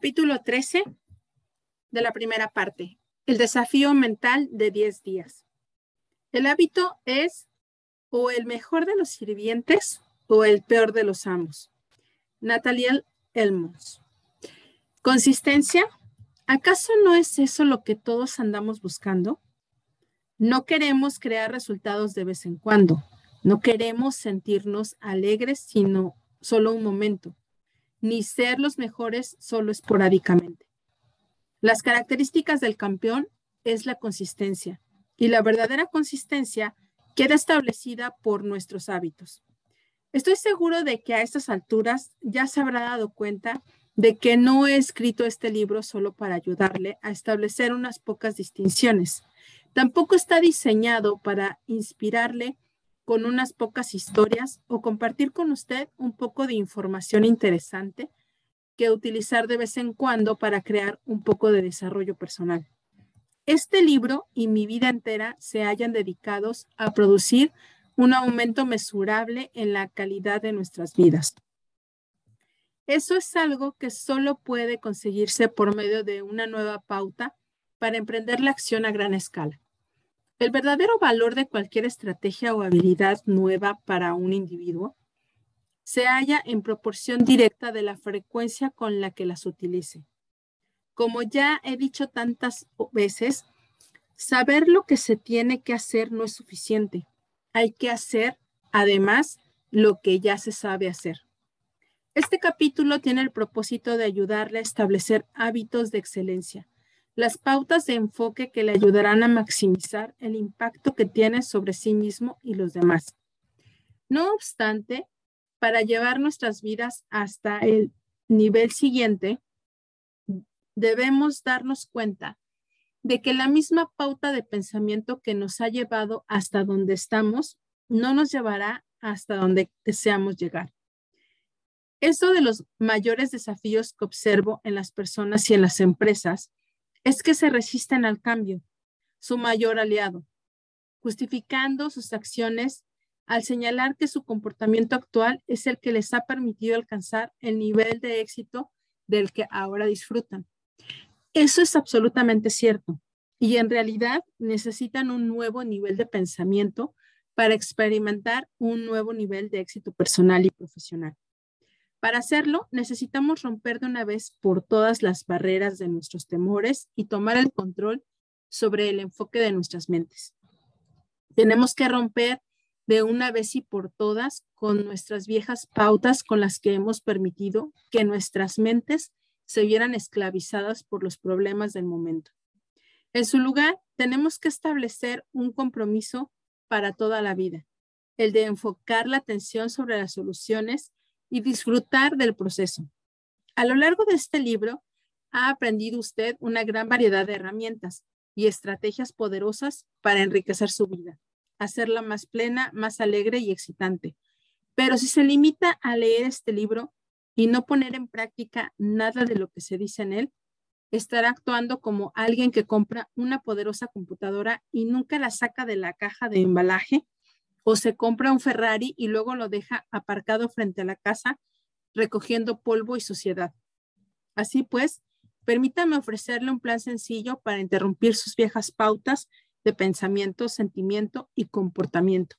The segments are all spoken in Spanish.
Capítulo 13 de la primera parte. El desafío mental de 10 días. El hábito es o el mejor de los sirvientes o el peor de los amos. Natalia Elmos. Consistencia. ¿Acaso no es eso lo que todos andamos buscando? No queremos crear resultados de vez en cuando. No queremos sentirnos alegres, sino solo un momento ni ser los mejores solo esporádicamente. Las características del campeón es la consistencia y la verdadera consistencia queda establecida por nuestros hábitos. Estoy seguro de que a estas alturas ya se habrá dado cuenta de que no he escrito este libro solo para ayudarle a establecer unas pocas distinciones. Tampoco está diseñado para inspirarle con unas pocas historias o compartir con usted un poco de información interesante que utilizar de vez en cuando para crear un poco de desarrollo personal. Este libro y mi vida entera se hayan dedicados a producir un aumento mesurable en la calidad de nuestras vidas. Eso es algo que solo puede conseguirse por medio de una nueva pauta para emprender la acción a gran escala. El verdadero valor de cualquier estrategia o habilidad nueva para un individuo se halla en proporción directa de la frecuencia con la que las utilice. Como ya he dicho tantas veces, saber lo que se tiene que hacer no es suficiente. Hay que hacer, además, lo que ya se sabe hacer. Este capítulo tiene el propósito de ayudarle a establecer hábitos de excelencia las pautas de enfoque que le ayudarán a maximizar el impacto que tiene sobre sí mismo y los demás. No obstante, para llevar nuestras vidas hasta el nivel siguiente, debemos darnos cuenta de que la misma pauta de pensamiento que nos ha llevado hasta donde estamos no nos llevará hasta donde deseamos llegar. Esto de los mayores desafíos que observo en las personas y en las empresas es que se resisten al cambio, su mayor aliado, justificando sus acciones al señalar que su comportamiento actual es el que les ha permitido alcanzar el nivel de éxito del que ahora disfrutan. Eso es absolutamente cierto y en realidad necesitan un nuevo nivel de pensamiento para experimentar un nuevo nivel de éxito personal y profesional. Para hacerlo, necesitamos romper de una vez por todas las barreras de nuestros temores y tomar el control sobre el enfoque de nuestras mentes. Tenemos que romper de una vez y por todas con nuestras viejas pautas con las que hemos permitido que nuestras mentes se vieran esclavizadas por los problemas del momento. En su lugar, tenemos que establecer un compromiso para toda la vida, el de enfocar la atención sobre las soluciones y disfrutar del proceso. A lo largo de este libro, ha aprendido usted una gran variedad de herramientas y estrategias poderosas para enriquecer su vida, hacerla más plena, más alegre y excitante. Pero si se limita a leer este libro y no poner en práctica nada de lo que se dice en él, estará actuando como alguien que compra una poderosa computadora y nunca la saca de la caja de embalaje o se compra un Ferrari y luego lo deja aparcado frente a la casa recogiendo polvo y suciedad. Así pues, permítame ofrecerle un plan sencillo para interrumpir sus viejas pautas de pensamiento, sentimiento y comportamiento.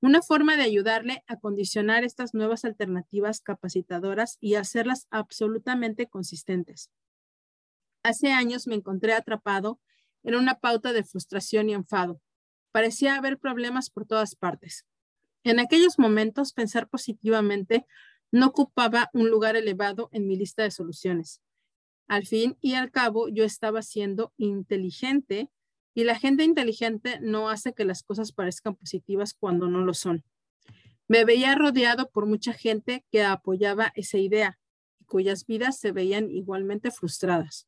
Una forma de ayudarle a condicionar estas nuevas alternativas capacitadoras y hacerlas absolutamente consistentes. Hace años me encontré atrapado en una pauta de frustración y enfado, Parecía haber problemas por todas partes. En aquellos momentos, pensar positivamente no ocupaba un lugar elevado en mi lista de soluciones. Al fin y al cabo, yo estaba siendo inteligente y la gente inteligente no hace que las cosas parezcan positivas cuando no lo son. Me veía rodeado por mucha gente que apoyaba esa idea y cuyas vidas se veían igualmente frustradas.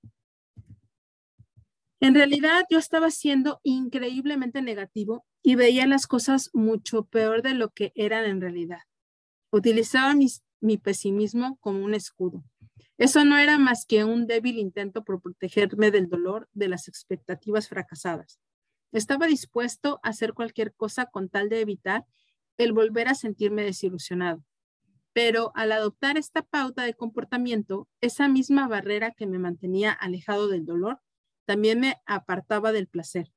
En realidad yo estaba siendo increíblemente negativo y veía las cosas mucho peor de lo que eran en realidad. Utilizaba mi pesimismo como un escudo. Eso no era más que un débil intento por protegerme del dolor de las expectativas fracasadas. Estaba dispuesto a hacer cualquier cosa con tal de evitar el volver a sentirme desilusionado. Pero al adoptar esta pauta de comportamiento, esa misma barrera que me mantenía alejado del dolor, también me apartaba del placer.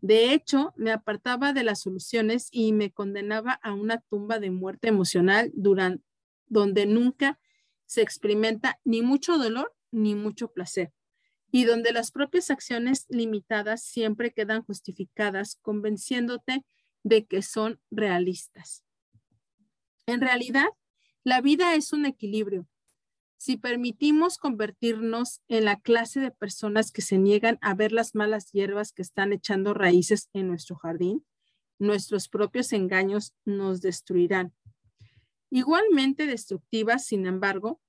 De hecho, me apartaba de las soluciones y me condenaba a una tumba de muerte emocional durante, donde nunca se experimenta ni mucho dolor ni mucho placer y donde las propias acciones limitadas siempre quedan justificadas convenciéndote de que son realistas. En realidad, la vida es un equilibrio. Si permitimos convertirnos en la clase de personas que se niegan a ver las malas hierbas que están echando raíces en nuestro jardín, nuestros propios engaños nos destruirán. Igualmente destructivas, sin embargo,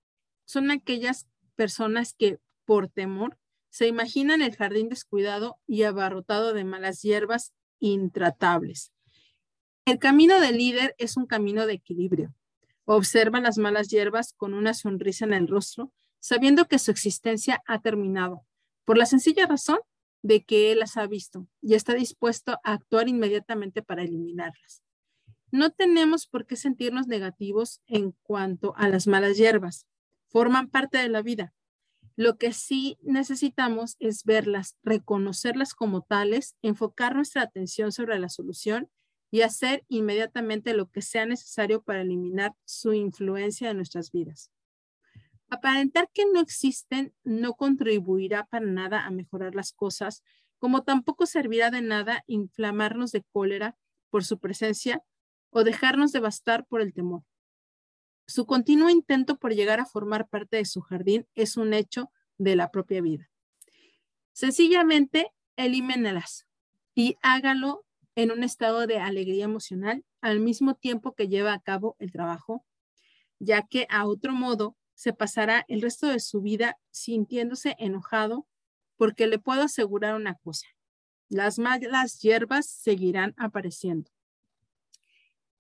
son aquellas personas que, por temor, se imaginan el jardín descuidado y abarrotado de malas hierbas intratables. El camino del líder es un camino de equilibrio. Observa las malas hierbas con una sonrisa en el rostro, sabiendo que su existencia ha terminado, por la sencilla razón de que él las ha visto y está dispuesto a actuar inmediatamente para eliminarlas. No tenemos por qué sentirnos negativos en cuanto a las malas hierbas. Forman parte de la vida. Lo que sí necesitamos es verlas, reconocerlas como tales, enfocar nuestra atención sobre la solución y hacer inmediatamente lo que sea necesario para eliminar su influencia en nuestras vidas. Aparentar que no existen no contribuirá para nada a mejorar las cosas, como tampoco servirá de nada inflamarnos de cólera por su presencia o dejarnos devastar por el temor. Su continuo intento por llegar a formar parte de su jardín es un hecho de la propia vida. Sencillamente, elimínalas y hágalo en un estado de alegría emocional al mismo tiempo que lleva a cabo el trabajo, ya que a otro modo se pasará el resto de su vida sintiéndose enojado porque le puedo asegurar una cosa, las malas hierbas seguirán apareciendo.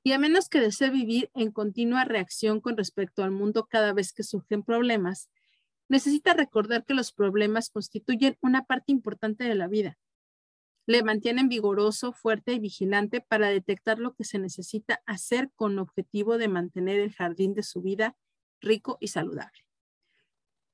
Y a menos que desee vivir en continua reacción con respecto al mundo cada vez que surgen problemas, necesita recordar que los problemas constituyen una parte importante de la vida. Le mantienen vigoroso, fuerte y vigilante para detectar lo que se necesita hacer con objetivo de mantener el jardín de su vida rico y saludable.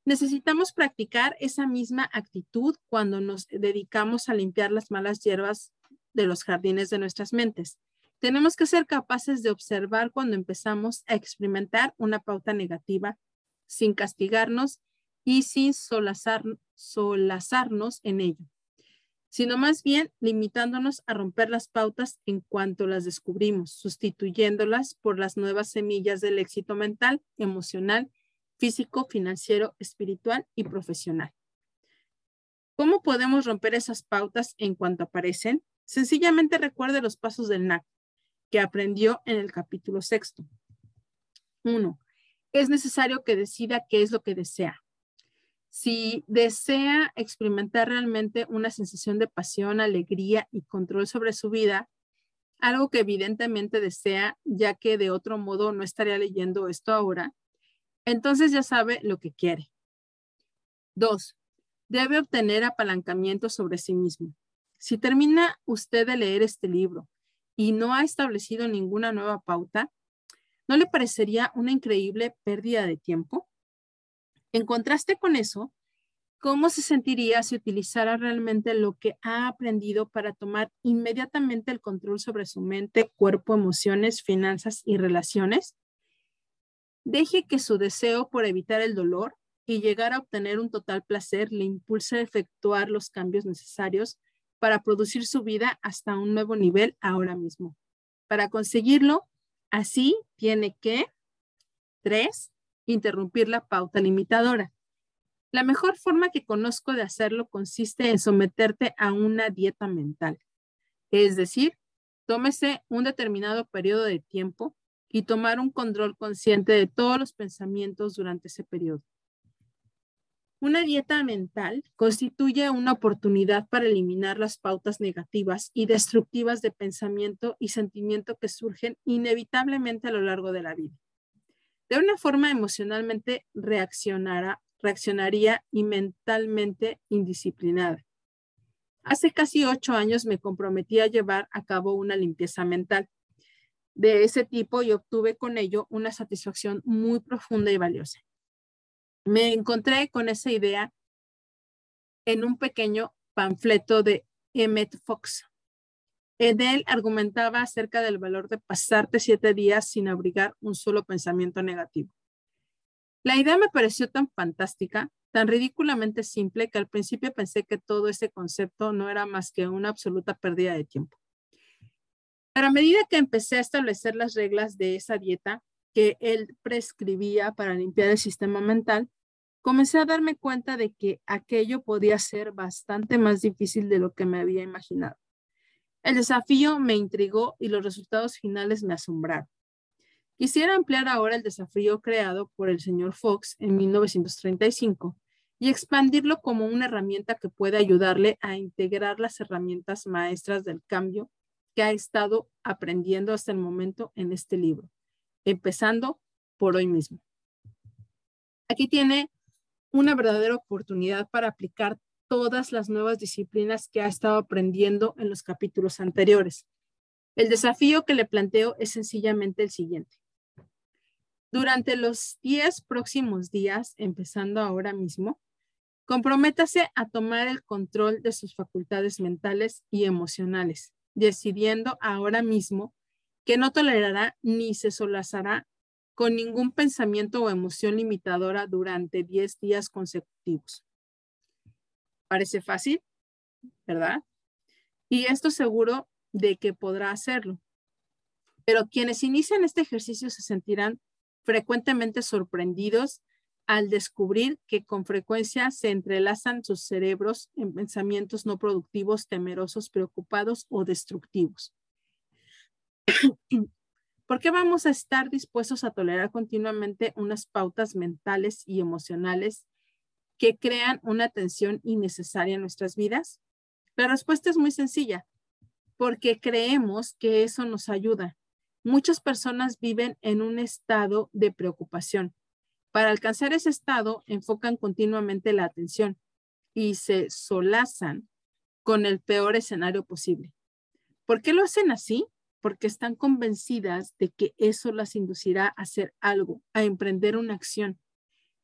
Necesitamos practicar esa misma actitud cuando nos dedicamos a limpiar las malas hierbas de los jardines de nuestras mentes. Tenemos que ser capaces de observar cuando empezamos a experimentar una pauta negativa sin castigarnos y sin solazarnos en ello, sino más bien limitándonos a romper las pautas en cuanto las descubrimos, sustituyéndolas por las nuevas semillas del éxito mental, emocional, físico, financiero, espiritual y profesional. ¿Cómo podemos romper esas pautas en cuanto aparecen? Sencillamente recuerde los pasos del NAC que aprendió en el capítulo sexto. Uno, es necesario que decida qué es lo que desea. Si desea experimentar realmente una sensación de pasión, alegría y control sobre su vida, algo que evidentemente desea, ya que de otro modo no estaría leyendo esto ahora, entonces ya sabe lo que quiere. Dos, debe obtener apalancamiento sobre sí mismo. Si termina usted de leer este libro y no ha establecido ninguna nueva pauta, ¿no le parecería una increíble pérdida de tiempo? En contraste con eso, ¿cómo se sentiría si utilizara realmente lo que ha aprendido para tomar inmediatamente el control sobre su mente, cuerpo, emociones, finanzas y relaciones? Deje que su deseo por evitar el dolor y llegar a obtener un total placer le impulse a efectuar los cambios necesarios para producir su vida hasta un nuevo nivel ahora mismo. Para conseguirlo, así tiene que, tres, interrumpir la pauta limitadora. La mejor forma que conozco de hacerlo consiste en someterte a una dieta mental. Es decir, tómese un determinado periodo de tiempo y tomar un control consciente de todos los pensamientos durante ese periodo. Una dieta mental constituye una oportunidad para eliminar las pautas negativas y destructivas de pensamiento y sentimiento que surgen inevitablemente a lo largo de la vida. De una forma emocionalmente reaccionará, reaccionaría y mentalmente indisciplinada. Hace casi ocho años me comprometí a llevar a cabo una limpieza mental. de ese tipo y obtuve con ello una satisfacción muy profunda y valiosa. Me encontré con esa idea en un pequeño panfleto de Emmett Fox. En él argumentaba acerca del valor de pasarte siete días sin abrigar un solo pensamiento negativo. La idea me pareció tan fantástica, tan ridículamente simple, que al principio pensé que todo ese concepto no era más que una absoluta pérdida de tiempo. Pero a medida que empecé a establecer las reglas de esa dieta que él prescribía para limpiar el sistema mental, comencé a darme cuenta de que aquello podía ser bastante más difícil de lo que me había imaginado. El desafío me intrigó y los resultados finales me asombraron. Quisiera ampliar ahora el desafío creado por el señor Fox en 1935 y expandirlo como una herramienta que puede ayudarle a integrar las herramientas maestras del cambio que ha estado aprendiendo hasta el momento en este libro, empezando por hoy mismo. Aquí tiene una verdadera oportunidad para aplicar todas las nuevas disciplinas que ha estado aprendiendo en los capítulos anteriores. El desafío que le planteo es sencillamente el siguiente. Durante los 10 próximos días, empezando ahora mismo, comprométase a tomar el control de sus facultades mentales y emocionales, decidiendo ahora mismo que no tolerará ni se solazará con ningún pensamiento o emoción limitadora durante 10 días consecutivos. Parece fácil, ¿verdad? Y esto seguro de que podrá hacerlo. Pero quienes inician este ejercicio se sentirán frecuentemente sorprendidos al descubrir que con frecuencia se entrelazan sus cerebros en pensamientos no productivos, temerosos, preocupados o destructivos. ¿Por qué vamos a estar dispuestos a tolerar continuamente unas pautas mentales y emocionales que crean una tensión innecesaria en nuestras vidas? La respuesta es muy sencilla, porque creemos que eso nos ayuda. Muchas personas viven en un estado de preocupación. Para alcanzar ese estado, enfocan continuamente la atención y se solazan con el peor escenario posible. ¿Por qué lo hacen así? porque están convencidas de que eso las inducirá a hacer algo, a emprender una acción.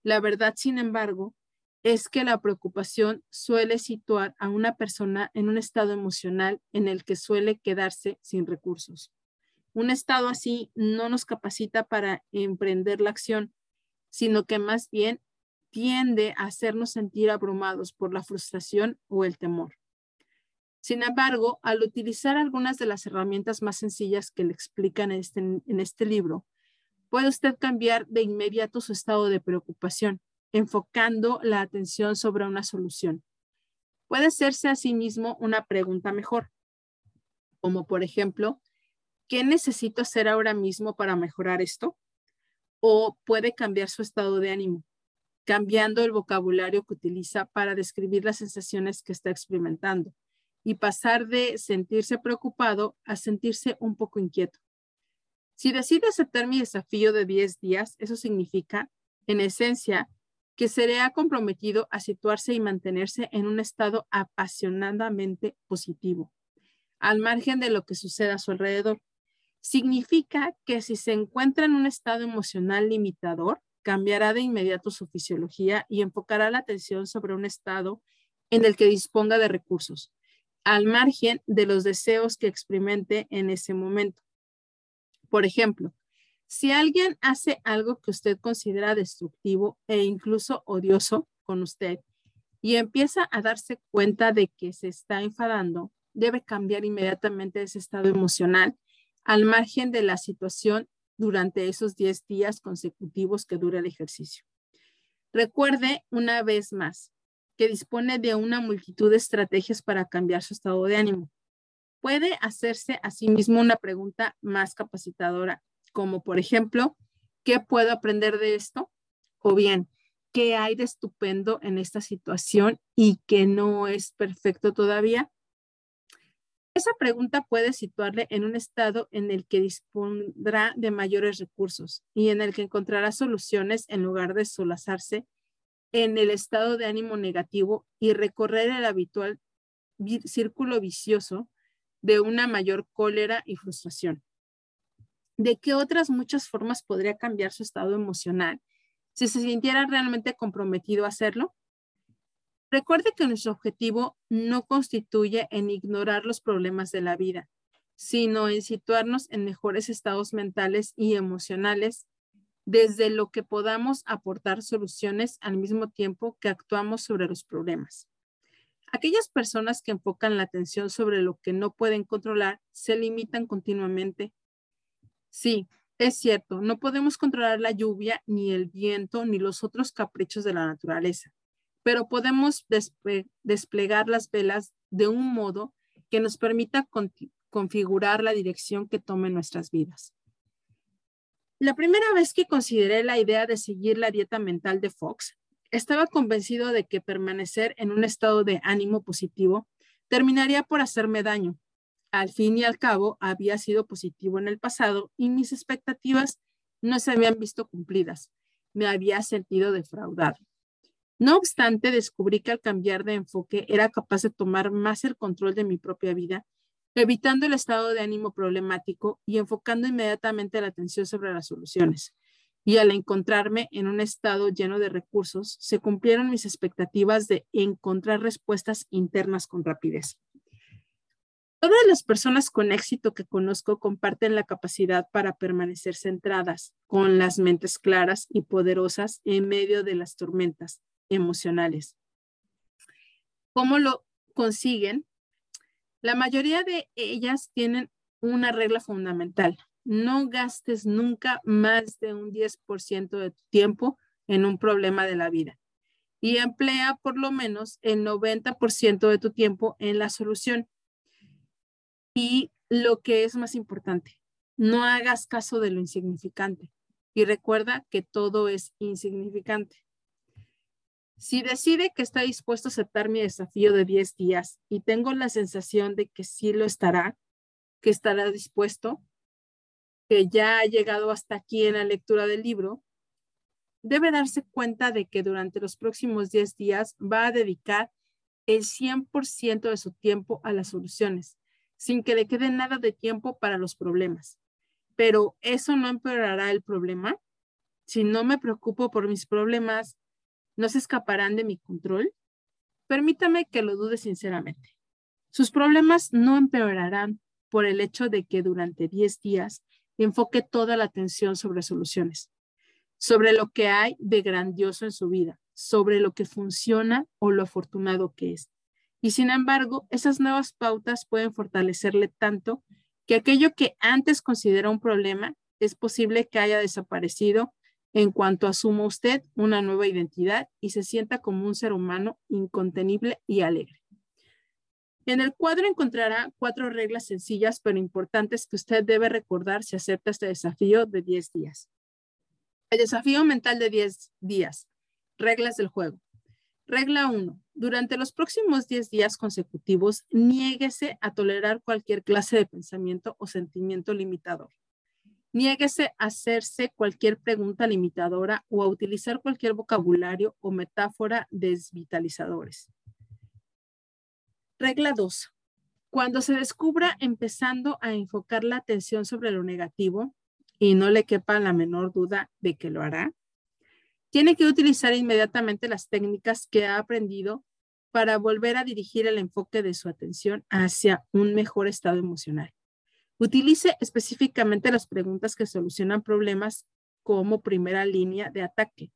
La verdad, sin embargo, es que la preocupación suele situar a una persona en un estado emocional en el que suele quedarse sin recursos. Un estado así no nos capacita para emprender la acción, sino que más bien tiende a hacernos sentir abrumados por la frustración o el temor. Sin embargo, al utilizar algunas de las herramientas más sencillas que le explican en este, en este libro, puede usted cambiar de inmediato su estado de preocupación, enfocando la atención sobre una solución. Puede hacerse a sí mismo una pregunta mejor, como por ejemplo, ¿qué necesito hacer ahora mismo para mejorar esto? O puede cambiar su estado de ánimo, cambiando el vocabulario que utiliza para describir las sensaciones que está experimentando y pasar de sentirse preocupado a sentirse un poco inquieto. Si decide aceptar mi desafío de 10 días, eso significa, en esencia, que seré comprometido a situarse y mantenerse en un estado apasionadamente positivo, al margen de lo que suceda a su alrededor. Significa que si se encuentra en un estado emocional limitador, cambiará de inmediato su fisiología y enfocará la atención sobre un estado en el que disponga de recursos, al margen de los deseos que experimente en ese momento. Por ejemplo, si alguien hace algo que usted considera destructivo e incluso odioso con usted y empieza a darse cuenta de que se está enfadando, debe cambiar inmediatamente ese estado emocional al margen de la situación durante esos 10 días consecutivos que dura el ejercicio. Recuerde una vez más, que dispone de una multitud de estrategias para cambiar su estado de ánimo. Puede hacerse a sí mismo una pregunta más capacitadora, como por ejemplo, ¿qué puedo aprender de esto? O bien, ¿qué hay de estupendo en esta situación y que no es perfecto todavía? Esa pregunta puede situarle en un estado en el que dispondrá de mayores recursos y en el que encontrará soluciones en lugar de solazarse en el estado de ánimo negativo y recorrer el habitual círculo vicioso de una mayor cólera y frustración. De qué otras muchas formas podría cambiar su estado emocional si se sintiera realmente comprometido a hacerlo. Recuerde que nuestro objetivo no constituye en ignorar los problemas de la vida, sino en situarnos en mejores estados mentales y emocionales desde lo que podamos aportar soluciones al mismo tiempo que actuamos sobre los problemas. Aquellas personas que enfocan la atención sobre lo que no pueden controlar se limitan continuamente. Sí, es cierto, no podemos controlar la lluvia, ni el viento, ni los otros caprichos de la naturaleza, pero podemos desplegar las velas de un modo que nos permita configurar la dirección que tomen nuestras vidas. La primera vez que consideré la idea de seguir la dieta mental de Fox, estaba convencido de que permanecer en un estado de ánimo positivo terminaría por hacerme daño. Al fin y al cabo, había sido positivo en el pasado y mis expectativas no se habían visto cumplidas. Me había sentido defraudado. No obstante, descubrí que al cambiar de enfoque era capaz de tomar más el control de mi propia vida evitando el estado de ánimo problemático y enfocando inmediatamente la atención sobre las soluciones. Y al encontrarme en un estado lleno de recursos, se cumplieron mis expectativas de encontrar respuestas internas con rapidez. Todas las personas con éxito que conozco comparten la capacidad para permanecer centradas, con las mentes claras y poderosas en medio de las tormentas emocionales. ¿Cómo lo consiguen? La mayoría de ellas tienen una regla fundamental. No gastes nunca más de un 10% de tu tiempo en un problema de la vida y emplea por lo menos el 90% de tu tiempo en la solución. Y lo que es más importante, no hagas caso de lo insignificante y recuerda que todo es insignificante. Si decide que está dispuesto a aceptar mi desafío de 10 días y tengo la sensación de que sí lo estará, que estará dispuesto, que ya ha llegado hasta aquí en la lectura del libro, debe darse cuenta de que durante los próximos 10 días va a dedicar el 100% de su tiempo a las soluciones, sin que le quede nada de tiempo para los problemas. Pero eso no empeorará el problema. Si no me preocupo por mis problemas, no se escaparán de mi control? Permítame que lo dude sinceramente. Sus problemas no empeorarán por el hecho de que durante 10 días enfoque toda la atención sobre soluciones, sobre lo que hay de grandioso en su vida, sobre lo que funciona o lo afortunado que es. Y sin embargo, esas nuevas pautas pueden fortalecerle tanto que aquello que antes considera un problema es posible que haya desaparecido en cuanto asuma usted una nueva identidad y se sienta como un ser humano incontenible y alegre. En el cuadro encontrará cuatro reglas sencillas pero importantes que usted debe recordar si acepta este desafío de 10 días. El desafío mental de 10 días. Reglas del juego. Regla 1. Durante los próximos 10 días consecutivos, niéguese a tolerar cualquier clase de pensamiento o sentimiento limitador. Niéguese a hacerse cualquier pregunta limitadora o a utilizar cualquier vocabulario o metáfora desvitalizadores. Regla 2. Cuando se descubra empezando a enfocar la atención sobre lo negativo y no le quepa la menor duda de que lo hará, tiene que utilizar inmediatamente las técnicas que ha aprendido para volver a dirigir el enfoque de su atención hacia un mejor estado emocional. Utilice específicamente las preguntas que solucionan problemas como primera línea de ataque.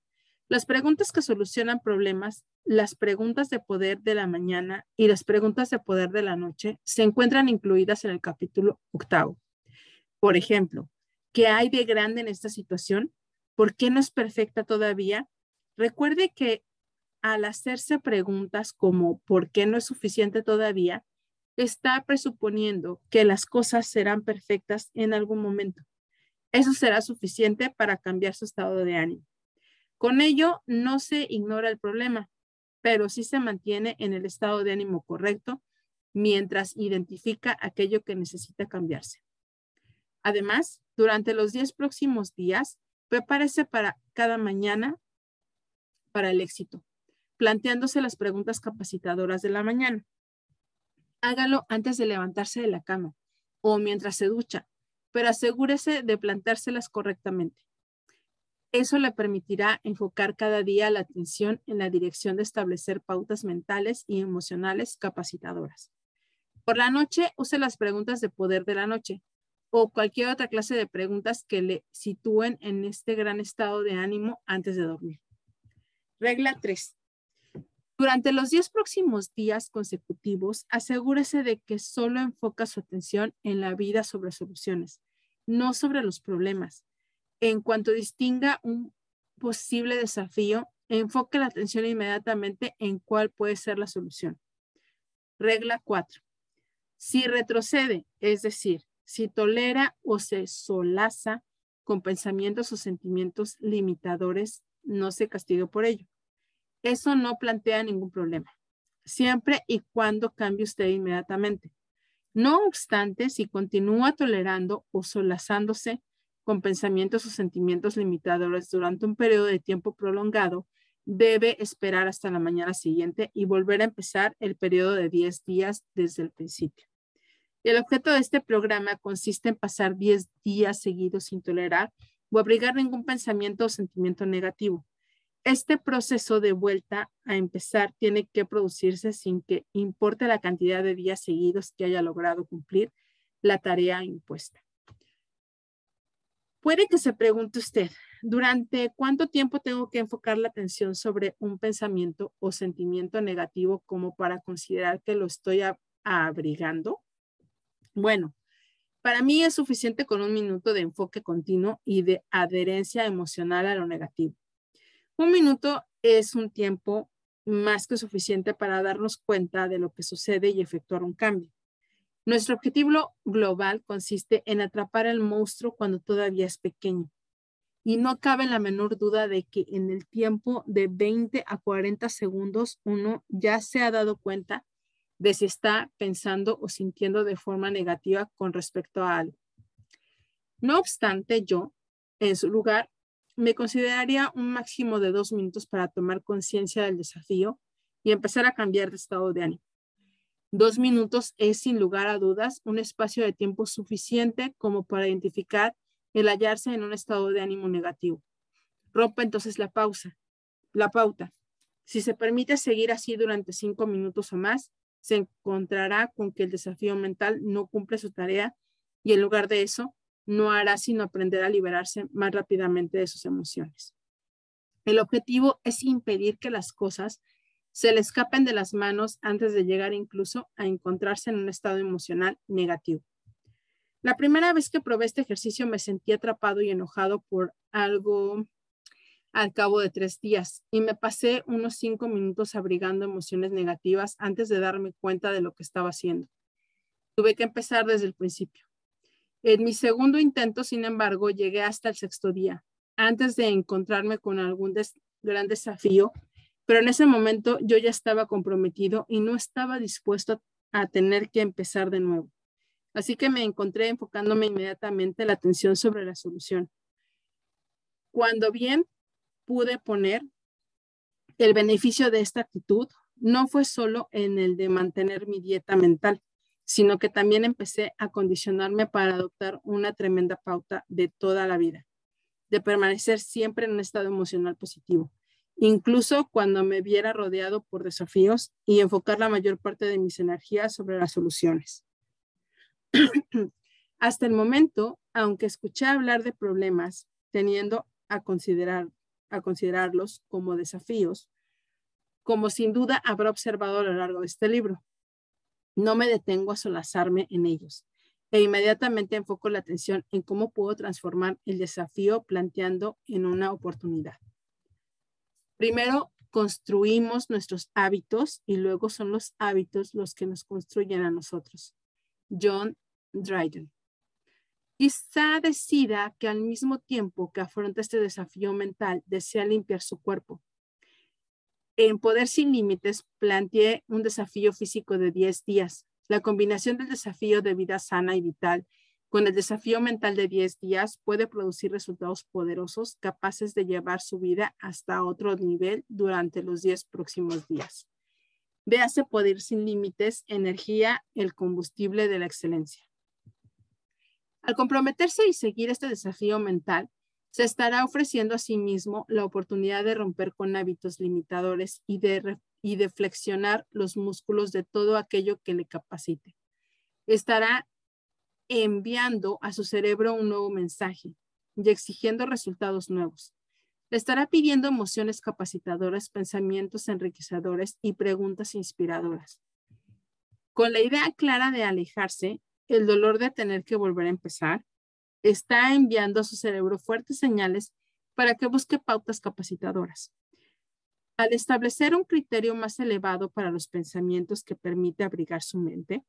Las preguntas que solucionan problemas, las preguntas de poder de la mañana y las preguntas de poder de la noche se encuentran incluidas en el capítulo octavo. Por ejemplo, ¿qué hay de grande en esta situación? ¿Por qué no es perfecta todavía? Recuerde que al hacerse preguntas como ¿por qué no es suficiente todavía? está presuponiendo que las cosas serán perfectas en algún momento. Eso será suficiente para cambiar su estado de ánimo. Con ello, no se ignora el problema, pero sí se mantiene en el estado de ánimo correcto mientras identifica aquello que necesita cambiarse. Además, durante los 10 próximos días, prepárese para cada mañana para el éxito, planteándose las preguntas capacitadoras de la mañana hágalo antes de levantarse de la cama o mientras se ducha, pero asegúrese de plantárselas correctamente. Eso le permitirá enfocar cada día la atención en la dirección de establecer pautas mentales y emocionales capacitadoras. Por la noche, use las preguntas de poder de la noche o cualquier otra clase de preguntas que le sitúen en este gran estado de ánimo antes de dormir. Regla 3. Durante los 10 próximos días consecutivos, asegúrese de que solo enfoca su atención en la vida sobre soluciones, no sobre los problemas. En cuanto distinga un posible desafío, enfoque la atención inmediatamente en cuál puede ser la solución. Regla 4. Si retrocede, es decir, si tolera o se solaza con pensamientos o sentimientos limitadores, no se castigue por ello. Eso no plantea ningún problema, siempre y cuando cambie usted inmediatamente. No obstante, si continúa tolerando o solazándose con pensamientos o sentimientos limitadores durante un periodo de tiempo prolongado, debe esperar hasta la mañana siguiente y volver a empezar el periodo de 10 días desde el principio. El objeto de este programa consiste en pasar 10 días seguidos sin tolerar o abrigar ningún pensamiento o sentimiento negativo. Este proceso de vuelta a empezar tiene que producirse sin que importe la cantidad de días seguidos que haya logrado cumplir la tarea impuesta. Puede que se pregunte usted, ¿durante cuánto tiempo tengo que enfocar la atención sobre un pensamiento o sentimiento negativo como para considerar que lo estoy abrigando? Bueno, para mí es suficiente con un minuto de enfoque continuo y de adherencia emocional a lo negativo. Un minuto es un tiempo más que suficiente para darnos cuenta de lo que sucede y efectuar un cambio. Nuestro objetivo global consiste en atrapar al monstruo cuando todavía es pequeño. Y no cabe la menor duda de que en el tiempo de 20 a 40 segundos uno ya se ha dado cuenta de si está pensando o sintiendo de forma negativa con respecto a algo. No obstante, yo, en su lugar, me consideraría un máximo de dos minutos para tomar conciencia del desafío y empezar a cambiar de estado de ánimo. Dos minutos es sin lugar a dudas un espacio de tiempo suficiente como para identificar el hallarse en un estado de ánimo negativo. Rompa entonces la pausa, la pauta. Si se permite seguir así durante cinco minutos o más, se encontrará con que el desafío mental no cumple su tarea y en lugar de eso, no hará sino aprender a liberarse más rápidamente de sus emociones. El objetivo es impedir que las cosas se le escapen de las manos antes de llegar incluso a encontrarse en un estado emocional negativo. La primera vez que probé este ejercicio me sentí atrapado y enojado por algo al cabo de tres días y me pasé unos cinco minutos abrigando emociones negativas antes de darme cuenta de lo que estaba haciendo. Tuve que empezar desde el principio. En mi segundo intento, sin embargo, llegué hasta el sexto día, antes de encontrarme con algún gran desafío pero en ese momento yo ya estaba comprometido y no estaba dispuesto a tener que empezar de nuevo. Así que me encontré enfocándome inmediatamente la atención sobre la solución. Cuando bien pude poner el beneficio de esta actitud, no fue solo en el de mantener mi dieta mental, sino que también empecé a condicionarme para adoptar una tremenda pauta de toda la vida, de permanecer siempre en un estado emocional positivo incluso cuando me viera rodeado por desafíos y enfocar la mayor parte de mis energías sobre las soluciones. Hasta el momento, aunque escuché hablar de problemas, teniendo a, considerar, a considerarlos como desafíos, como sin duda habrá observado a lo largo de este libro. No me detengo a solazarme en ellos e inmediatamente enfoco la atención en cómo puedo transformar el desafío planteando en una oportunidad. Primero construimos nuestros hábitos y luego son los hábitos los que nos construyen a nosotros. John Dryden. Quizá decida que al mismo tiempo que afronta este desafío mental, desea limpiar su cuerpo. En Poder sin Límites planteé un desafío físico de 10 días. La combinación del desafío de vida sana y vital con el desafío mental de 10 días puede producir resultados poderosos capaces de llevar su vida hasta otro nivel durante los 10 próximos días. Véase Poder sin Límites, Energía, el combustible de la excelencia. Al comprometerse y seguir este desafío mental, se estará ofreciendo a sí mismo la oportunidad de romper con hábitos limitadores y de, y de flexionar los músculos de todo aquello que le capacite. Estará enviando a su cerebro un nuevo mensaje y exigiendo resultados nuevos. Le estará pidiendo emociones capacitadoras, pensamientos enriquecedores y preguntas inspiradoras. Con la idea clara de alejarse, el dolor de tener que volver a empezar, está enviando a su cerebro fuertes señales para que busque pautas capacitadoras. Al establecer un criterio más elevado para los pensamientos que permite abrigar su mente,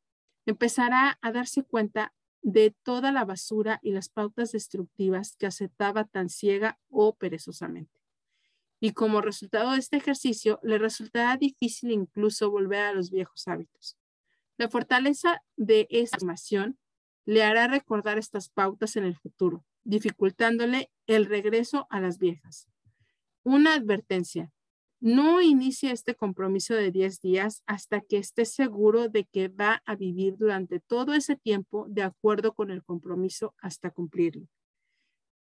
empezará a darse cuenta de toda la basura y las pautas destructivas que aceptaba tan ciega o perezosamente. Y como resultado de este ejercicio, le resultará difícil incluso volver a los viejos hábitos. La fortaleza de esta información le hará recordar estas pautas en el futuro, dificultándole el regreso a las viejas. Una advertencia. No inicie este compromiso de 10 días hasta que esté seguro de que va a vivir durante todo ese tiempo de acuerdo con el compromiso hasta cumplirlo.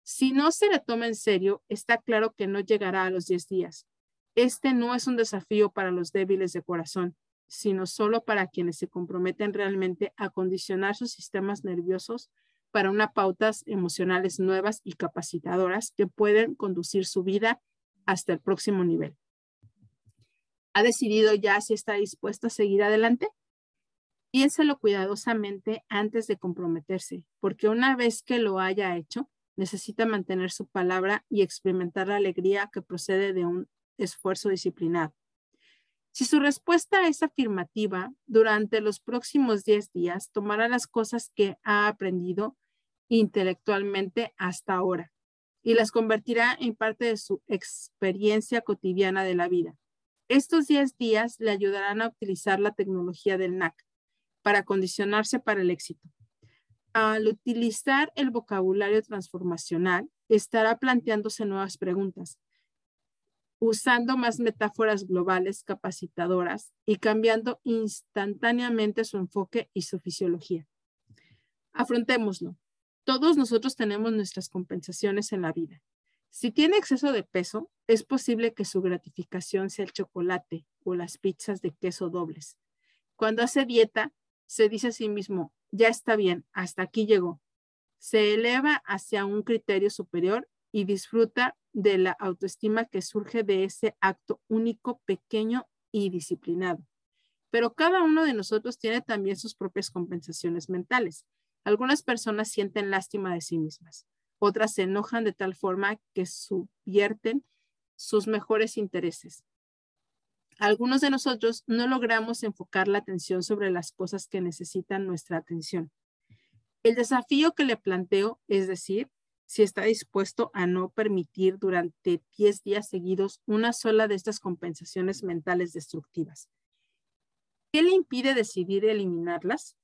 Si no se le toma en serio, está claro que no llegará a los 10 días. Este no es un desafío para los débiles de corazón, sino solo para quienes se comprometen realmente a condicionar sus sistemas nerviosos para unas pautas emocionales nuevas y capacitadoras que pueden conducir su vida hasta el próximo nivel ha decidido ya si está dispuesto a seguir adelante? Piénselo cuidadosamente antes de comprometerse, porque una vez que lo haya hecho, necesita mantener su palabra y experimentar la alegría que procede de un esfuerzo disciplinado. Si su respuesta es afirmativa, durante los próximos 10 días tomará las cosas que ha aprendido intelectualmente hasta ahora y las convertirá en parte de su experiencia cotidiana de la vida. Estos 10 días le ayudarán a utilizar la tecnología del NAC para condicionarse para el éxito. Al utilizar el vocabulario transformacional, estará planteándose nuevas preguntas, usando más metáforas globales capacitadoras y cambiando instantáneamente su enfoque y su fisiología. Afrontémoslo. Todos nosotros tenemos nuestras compensaciones en la vida si tiene exceso de peso, es posible que su gratificación sea el chocolate o las pizzas de queso dobles. Cuando hace dieta, se dice a sí mismo, ya está bien, hasta aquí llegó. Se eleva hacia un criterio superior y disfruta de la autoestima que surge de ese acto único, pequeño y disciplinado. Pero cada uno de nosotros tiene también sus propias compensaciones mentales. Algunas personas sienten lástima de sí mismas. Otras se enojan de tal forma que subvierten sus mejores intereses. Algunos de nosotros no logramos enfocar la atención sobre las cosas que necesitan nuestra atención. El desafío que le planteo es decir, si está dispuesto a no permitir durante 10 días seguidos una sola de estas compensaciones mentales destructivas. ¿Qué le impide decidir eliminarlas?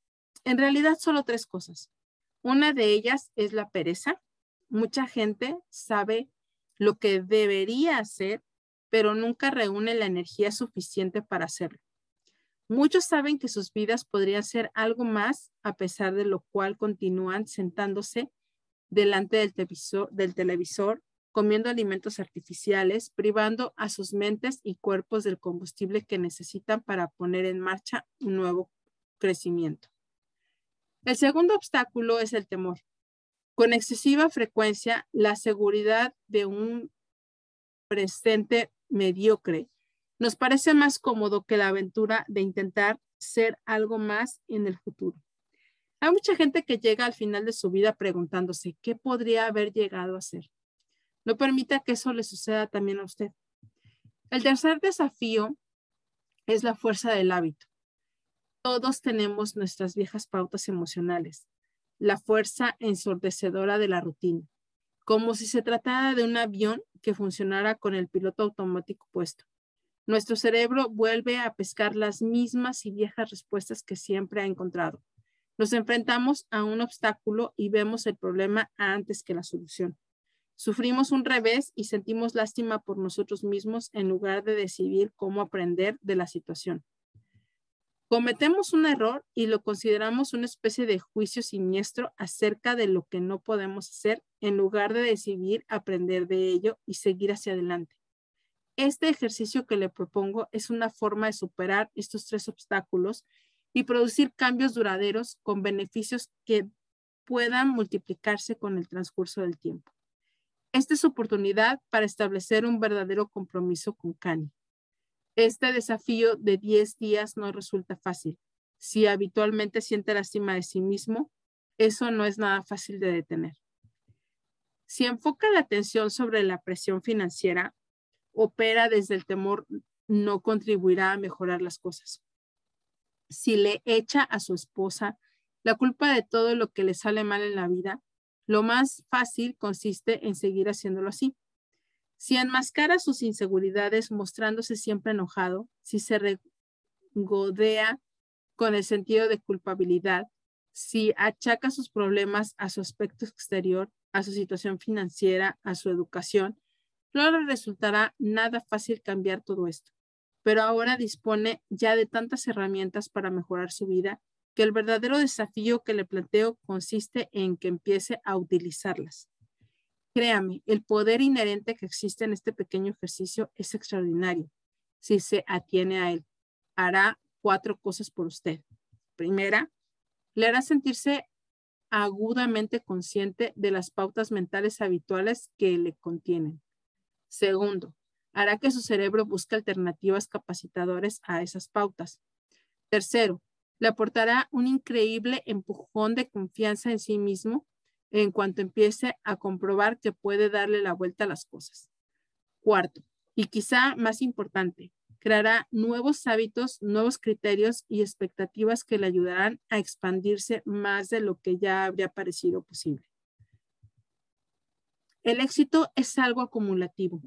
En realidad, solo tres cosas. Una de ellas es la pereza, mucha gente sabe lo que debería hacer, pero nunca reúne la energía suficiente para hacerlo. Muchos saben que sus vidas podrían ser algo más, a pesar de lo cual continúan sentándose delante del televisor, comiendo alimentos artificiales, privando a sus mentes y cuerpos del combustible que necesitan para poner en marcha un nuevo crecimiento. El segundo obstáculo es el temor. Con excesiva frecuencia, la seguridad de un presente mediocre nos parece más cómodo que la aventura de intentar ser algo más en el futuro. Hay mucha gente que llega al final de su vida preguntándose qué podría haber llegado a ser. No permita que eso le suceda también a usted. El tercer desafío es la fuerza del hábito. Todos tenemos nuestras viejas pautas emocionales la fuerza ensordecedora de la rutina, como si se tratara de un avión que funcionara con el piloto automático puesto. Nuestro cerebro vuelve a pescar las mismas y viejas respuestas que siempre ha encontrado. Nos enfrentamos a un obstáculo y vemos el problema antes que la solución. Sufrimos un revés y sentimos lástima por nosotros mismos en lugar de decidir cómo aprender de la situación. Cometemos un error y lo consideramos una especie de juicio siniestro acerca de lo que no podemos hacer en lugar de decidir aprender de ello y seguir hacia adelante. Este ejercicio que le propongo es una forma de superar estos tres obstáculos y producir cambios duraderos con beneficios que puedan multiplicarse con el transcurso del tiempo. Esta es oportunidad para establecer un verdadero compromiso con Cani. Este desafío de 10 días no resulta fácil. Si habitualmente siente lástima de sí mismo, eso no es nada fácil de detener. Si enfoca la atención sobre la presión financiera, opera desde el temor, no contribuirá a mejorar las cosas. Si le echa a su esposa la culpa de todo lo que le sale mal en la vida, lo más fácil consiste en seguir haciéndolo así. Si enmascara sus inseguridades mostrándose siempre enojado, si se regodea con el sentido de culpabilidad, si achaca sus problemas a su aspecto exterior, a su situación financiera, a su educación, no le resultará nada fácil cambiar todo esto. Pero ahora dispone ya de tantas herramientas para mejorar su vida que el verdadero desafío que le planteo consiste en que empiece a utilizarlas. Créame, el poder inherente que existe en este pequeño ejercicio es extraordinario. Si se atiene a él, hará cuatro cosas por usted. Primera, le hará sentirse agudamente consciente de las pautas mentales habituales que le contienen. Segundo, hará que su cerebro busque alternativas capacitadoras a esas pautas. Tercero, le aportará un increíble empujón de confianza en sí mismo en cuanto empiece a comprobar que puede darle la vuelta a las cosas. Cuarto, y quizá más importante, creará nuevos hábitos, nuevos criterios y expectativas que le ayudarán a expandirse más de lo que ya habría parecido posible. El éxito es algo acumulativo.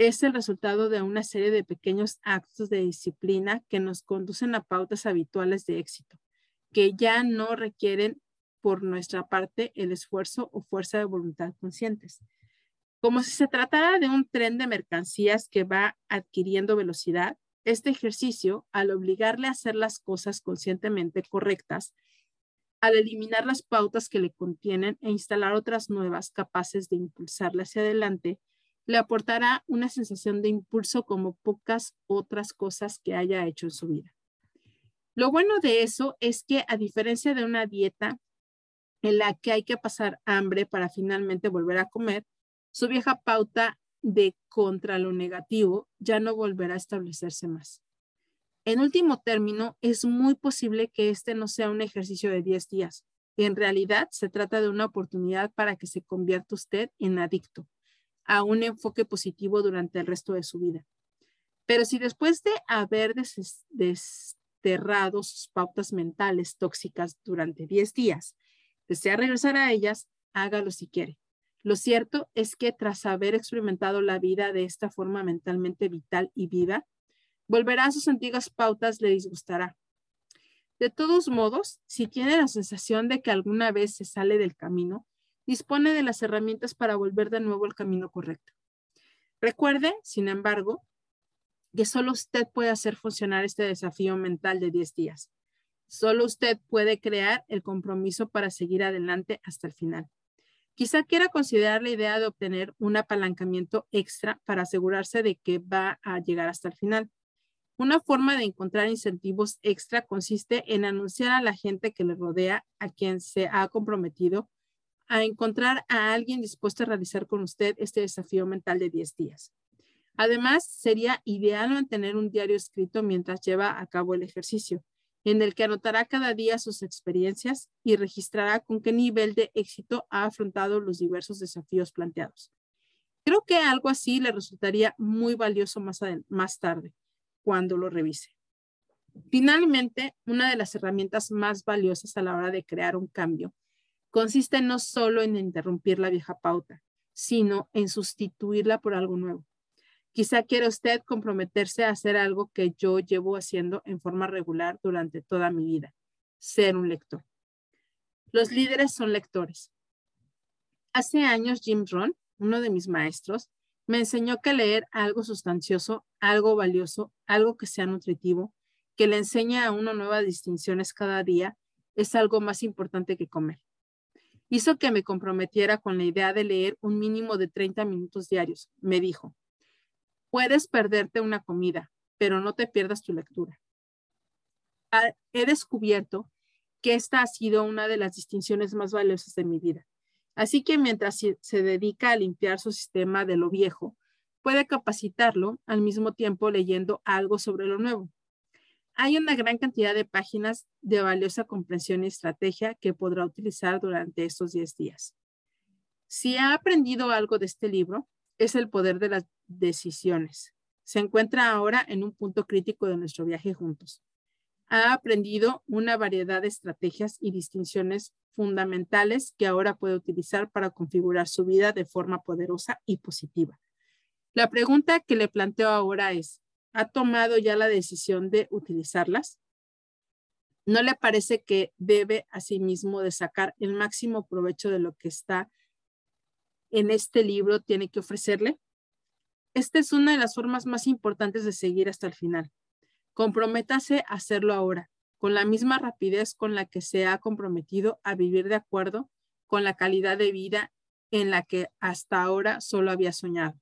Es el resultado de una serie de pequeños actos de disciplina que nos conducen a pautas habituales de éxito, que ya no requieren por nuestra parte el esfuerzo o fuerza de voluntad conscientes. Como si se tratara de un tren de mercancías que va adquiriendo velocidad, este ejercicio, al obligarle a hacer las cosas conscientemente correctas, al eliminar las pautas que le contienen e instalar otras nuevas capaces de impulsarle hacia adelante, le aportará una sensación de impulso como pocas otras cosas que haya hecho en su vida. Lo bueno de eso es que a diferencia de una dieta en la que hay que pasar hambre para finalmente volver a comer, su vieja pauta de contra lo negativo ya no volverá a establecerse más. En último término, es muy posible que este no sea un ejercicio de 10 días. En realidad, se trata de una oportunidad para que se convierta usted en adicto a un enfoque positivo durante el resto de su vida. Pero si después de haber desterrado sus pautas mentales tóxicas durante 10 días, desea regresar a ellas, hágalo si quiere. Lo cierto es que tras haber experimentado la vida de esta forma mentalmente vital y viva, volverá a sus antiguas pautas, le disgustará. De todos modos, si tiene la sensación de que alguna vez se sale del camino, dispone de las herramientas para volver de nuevo al camino correcto. Recuerde, sin embargo, que solo usted puede hacer funcionar este desafío mental de 10 días. Solo usted puede crear el compromiso para seguir adelante hasta el final. Quizá quiera considerar la idea de obtener un apalancamiento extra para asegurarse de que va a llegar hasta el final. Una forma de encontrar incentivos extra consiste en anunciar a la gente que le rodea, a quien se ha comprometido, a encontrar a alguien dispuesto a realizar con usted este desafío mental de 10 días. Además, sería ideal mantener un diario escrito mientras lleva a cabo el ejercicio en el que anotará cada día sus experiencias y registrará con qué nivel de éxito ha afrontado los diversos desafíos planteados. Creo que algo así le resultaría muy valioso más, más tarde, cuando lo revise. Finalmente, una de las herramientas más valiosas a la hora de crear un cambio consiste no solo en interrumpir la vieja pauta, sino en sustituirla por algo nuevo. Quizá quiera usted comprometerse a hacer algo que yo llevo haciendo en forma regular durante toda mi vida, ser un lector. Los líderes son lectores. Hace años Jim Rohn, uno de mis maestros, me enseñó que leer algo sustancioso, algo valioso, algo que sea nutritivo, que le enseña a uno nuevas distinciones cada día es algo más importante que comer. Hizo que me comprometiera con la idea de leer un mínimo de 30 minutos diarios. Me dijo, puedes perderte una comida, pero no te pierdas tu lectura. Ah, he descubierto que esta ha sido una de las distinciones más valiosas de mi vida. Así que mientras se dedica a limpiar su sistema de lo viejo, puede capacitarlo al mismo tiempo leyendo algo sobre lo nuevo. Hay una gran cantidad de páginas de valiosa comprensión y estrategia que podrá utilizar durante estos 10 días. Si ha aprendido algo de este libro, es el poder de las decisiones. Se encuentra ahora en un punto crítico de nuestro viaje juntos. Ha aprendido una variedad de estrategias y distinciones fundamentales que ahora puede utilizar para configurar su vida de forma poderosa y positiva. La pregunta que le planteo ahora es, ¿ha tomado ya la decisión de utilizarlas? ¿No le parece que debe asimismo de sacar el máximo provecho de lo que está en este libro tiene que ofrecerle? Esta es una de las formas más importantes de seguir hasta el final. Comprométase a hacerlo ahora, con la misma rapidez con la que se ha comprometido a vivir de acuerdo con la calidad de vida en la que hasta ahora solo había soñado.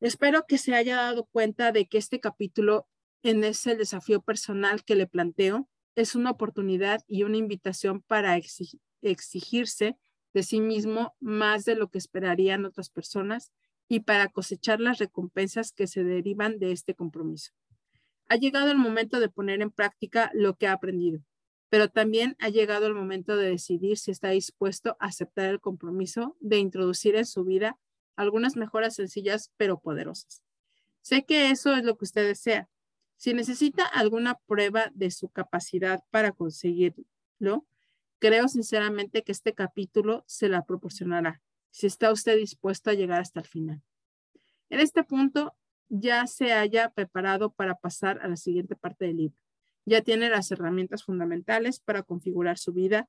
Espero que se haya dado cuenta de que este capítulo en ese desafío personal que le planteo es una oportunidad y una invitación para exigirse de sí mismo más de lo que esperarían otras personas y para cosechar las recompensas que se derivan de este compromiso. Ha llegado el momento de poner en práctica lo que ha aprendido, pero también ha llegado el momento de decidir si está dispuesto a aceptar el compromiso de introducir en su vida algunas mejoras sencillas pero poderosas. Sé que eso es lo que usted desea. Si necesita alguna prueba de su capacidad para conseguirlo, creo sinceramente que este capítulo se la proporcionará, si está usted dispuesto a llegar hasta el final. En este punto, ya se haya preparado para pasar a la siguiente parte del libro. Ya tiene las herramientas fundamentales para configurar su vida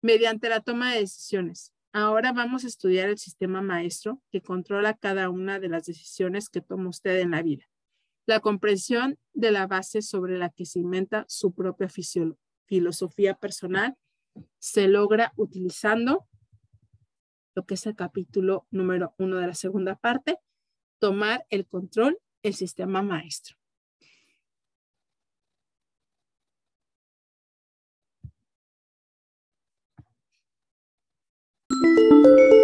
mediante la toma de decisiones, Ahora vamos a estudiar el sistema maestro que controla cada una de las decisiones que toma usted en la vida. La comprensión de la base sobre la que se inventa su propia filosofía personal se logra utilizando lo que es el capítulo número uno de la segunda parte, tomar el control, el sistema maestro. Música